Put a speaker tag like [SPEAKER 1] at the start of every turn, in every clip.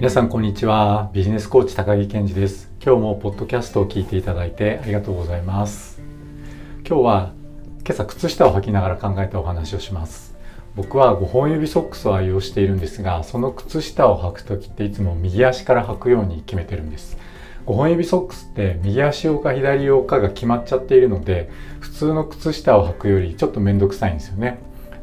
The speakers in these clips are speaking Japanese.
[SPEAKER 1] 皆さんこんにちは。ビジネスコーチ高木健二です。今日もポッドキャストを聞いていただいてありがとうございます。今日は今朝靴下を履きながら考えたお話をします。僕は5本指ソックスを愛用しているんですがその靴下を履く時っていつも右足から履くように決めてるんです。5本指ソックスって右足用か左用かが決まっちゃっているので普通の靴下を履くよりちょっと面倒くさいんですよね。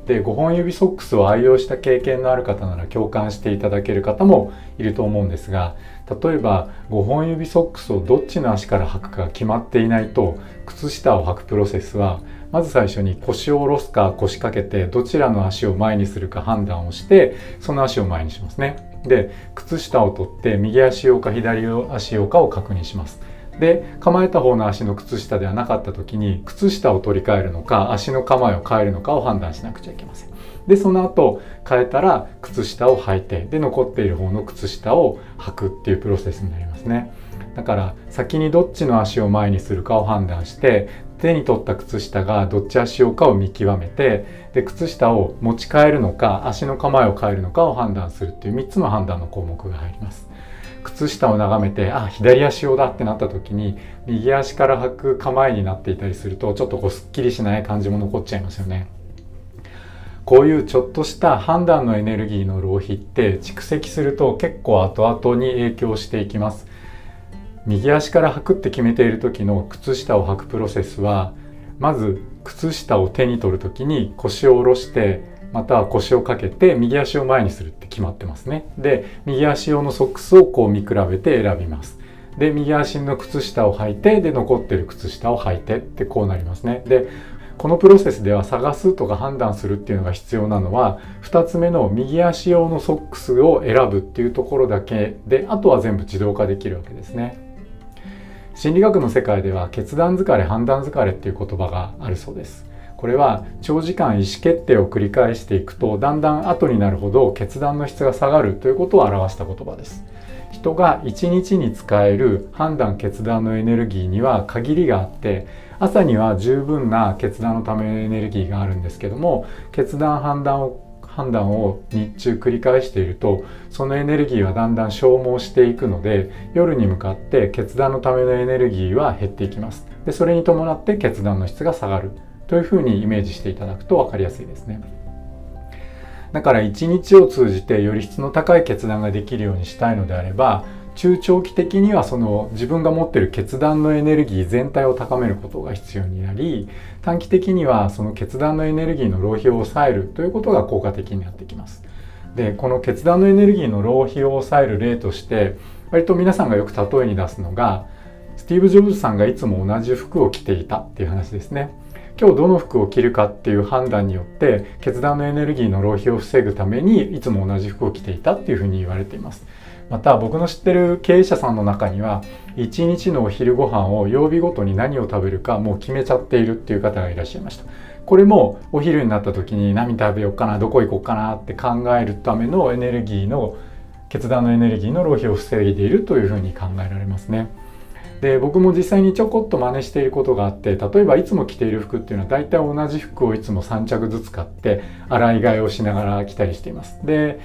[SPEAKER 1] で5本指ソックスを愛用した経験のある方なら共感していただける方もいると思うんですが例えば5本指ソックスをどっちの足から履くか決まっていないと靴下を履くプロセスはまず最初に腰を下ろすか腰掛けてどちらの足を前にするか判断をしてその足を前にしますね。で靴下を取って右足用か左足用かを確認します。で構えた方の足の靴下ではなかった時に靴下を取り替えるのか足の構えを変えるのかを判断しなくちゃいけません。でその後変えたら靴下を履いてで残っている方の靴下を履くっていうプロセスになりますね。だから先にどっちの足を前にするかを判断して手に取った靴下がどっち足用かを見極めてで靴下を持ち替えるのか足の構えを変えるのかを判断するっていう3つの判断の項目が入ります。靴下を眺めてあ左足用だってなった時に右足から履く構えになっていたりするとちょっとこうすっきりしない感じも残っちゃいますよね。こういうちょっとした判断のエネルギーの浪費って蓄積すると結構後々に影響していきます。右足から履くって決めている時の靴下を履くプロセスはまず靴下を手に取る時に腰を下ろしてまたは腰をかけて右足を前にする決まってますね。で右足用のソックスをこう見比べて選びます。で右足の靴下を履いてで残ってる靴下を履いてってこうなりますね。でこのプロセスでは探すとか判断するっていうのが必要なのは2つ目の右足用のソックスを選ぶっていうところだけ。であとは全部自動化できるわけですね。心理学の世界では決断疲れ判断疲れっていう言葉があるそうです。これは長時間意思決定を繰り返していくとだんだん後になるほど決断の質が下がるということを表した言葉です。人が1日に使える判断決断のエネルギーには限りがあって朝には十分な決断のためのエネルギーがあるんですけども決断判断を判断を日中繰り返しているとそのエネルギーはだんだん消耗していくので夜に向かって決断のためのエネルギーは減っていきます。でそれに伴って決断の質が下がる。というふうにイメージしていただくと分かりやすいですね。だから一日を通じてより質の高い決断ができるようにしたいのであれば中長期的にはその自分が持っている決断のエネルギー全体を高めることが必要になり短期的にはその決断のエネルギーの浪費を抑えるということが効果的になってきます。でこの決断のエネルギーの浪費を抑える例として割と皆さんがよく例えに出すのがスティーブ・ジョブズさんがいつも同じ服を着ていたっていう話ですね。今日どの服を着るかっていう判断によって決断のエネルギーの浪費を防ぐためにいつも同じ服を着ていたっていうふうに言われていますまた僕の知ってる経営者さんの中には1日のお昼ご飯を曜日ごとに何を食べるかもう決めちゃっているっていう方がいらっしゃいましたこれもお昼になった時に何食べようかなどこ行こうかなって考えるためのエネルギーの決断のエネルギーの浪費を防いでいるというふうに考えられますね。で僕も実際にちょこっと真似していることがあって例えばいつも着ている服っていうのは大体同じ服をいつも3着ずつ買って洗い替えをしながら着たりしています。で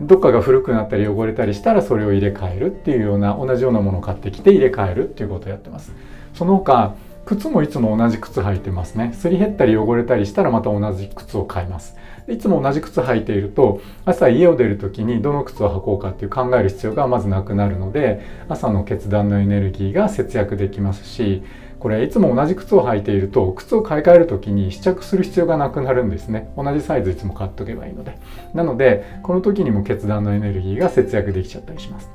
[SPEAKER 1] どっかが古くなったり汚れたりしたらそれを入れ替えるっていうような同じようなものを買ってきて入れ替えるっていうことをやってます。その他靴もいつも同じ靴履いてますね。すり減ったり汚れたりしたらまた同じ靴を買います。いつも同じ靴履いていると朝家を出る時にどの靴を履こうかっていう考える必要がまずなくなるので朝の決断のエネルギーが節約できますしこれいつも同じ靴を履いていると靴を買い替える時に試着する必要がなくなるんですね。同じサイズいつも買っとけばいいので。なのでこの時にも決断のエネルギーが節約できちゃったりします。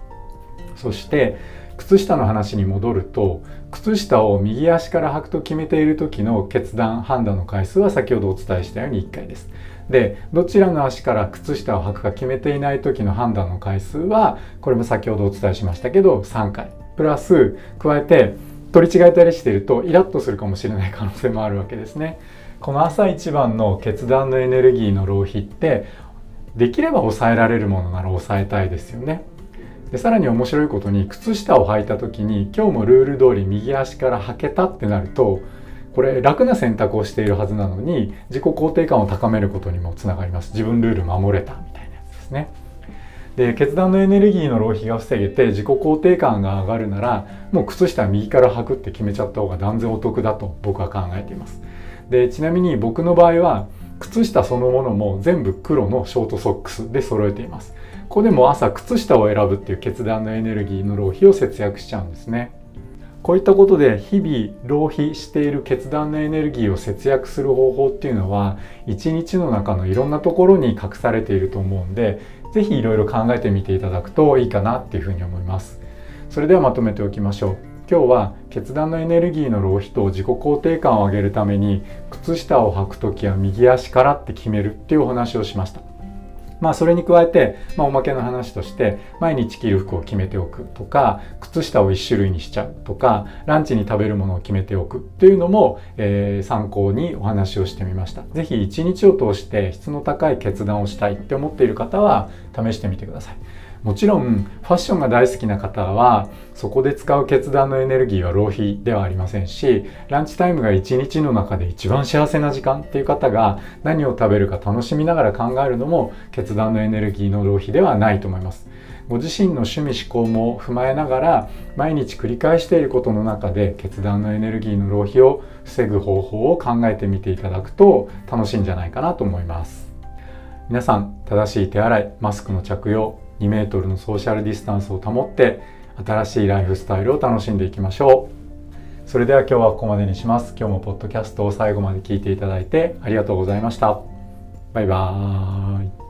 [SPEAKER 1] そして靴下の話に戻ると靴下を右足から履くと決めている時の決断判断の回数は先ほどお伝えしたように1回です。でどちらの足から靴下を履くか決めていない時の判断の回数はこれも先ほどお伝えしましたけど3回。プラス加えて取り違えたりしているとイラッとするかもしれない可能性もあるわけですね。この朝一番の決断のエネルギーの浪費ってできれば抑えられるものなら抑えたいですよね。でさらに面白いことに靴下を履いた時に今日もルール通り右足から履けたってなるとこれ楽な選択をしているはずなのに自己肯定感を高めることにもつながります。自分ルール守れたみたいなやつですね。で決断のエネルギーの浪費が防げて自己肯定感が上がるならもう靴下右から履くって決めちゃった方が断然お得だと僕は考えています。でちなみに僕の場合は靴下そのものも全部黒のショートソックスで揃えています。ここでも朝靴下を選ぶっていう決断のエネルギーの浪費を節約しちゃうんですね。こういったことで日々浪費している決断のエネルギーを節約する方法っていうのは一日の中のいろんなところに隠されていると思うんで是非いろいろ考えてみていただくといいかなっていうふうに思います。それではまとめておきましょう。今日は決断のエネルギーの浪費と自己肯定感を上げるために靴下を履く時は右足からって決めるっていうお話をしました。まあそれに加えて、まあ、おまけの話として毎日着る服を決めておくとか靴下を1種類にしちゃうとかランチに食べるものを決めておくというのも、えー、参考にお話をしてみました。是非一日を通して質の高い決断をしたいって思っている方は試してみてください。もちろんファッションが大好きな方はそこで使う決断のエネルギーは浪費ではありませんしランチタイムが一日の中で一番幸せな時間っていう方が何を食べるか楽しみながら考えるのも決断のエネルギーの浪費ではないと思います。ご自身の趣味思考も踏まえながら毎日繰り返していることの中で決断のエネルギーの浪費を防ぐ方法を考えてみていただくと楽しいんじゃないかなと思います。皆さん正しい手洗いマスクの着用2メートルのソーシャルディスタンスを保って新しいライフスタイルを楽しんでいきましょう。それでは今日はここまでにします。今日もポッドキャストを最後まで聞いていただいてありがとうございました。バイバーイ。